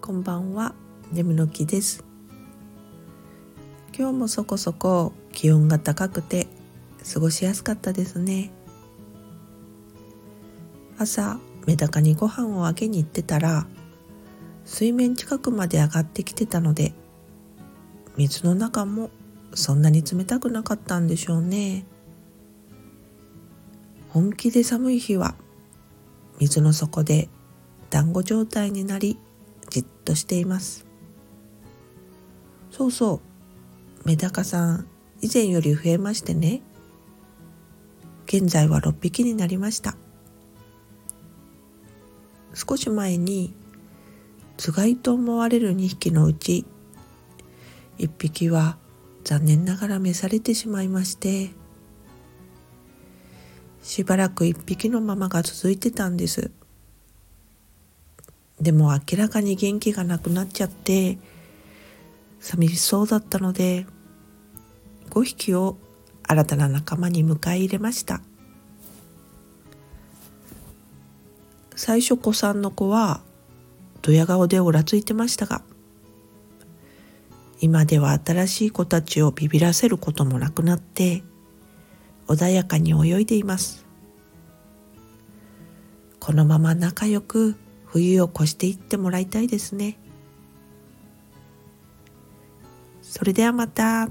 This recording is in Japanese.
こんばんは。眠の木です。今日もそこそこ気温が高くて過ごしやすかったですね。朝メダカにご飯をあげに行ってたら水面近くまで上がってきてたので水の中もそんなに冷たくなかったんでしょうね。本気で寒い日は水の底で団子状態になりじっとしています。そうそう。メダカさん以前より増えましてね。現在は6匹になりました。少し前につがいと思われる2匹のうち1匹は残念ながら召されてしまいましてしばらく1匹のままが続いてたんです。でも明らかに元気がなくなっちゃって寂しそうだったので5匹を新たな仲間に迎え入れました。最初子さんの子はドヤ顔でおらついてましたが今では新しい子たちをビビらせることもなくなって穏やかに泳いでいます。このまま仲良く冬を越していってもらいたいですね。それではまた。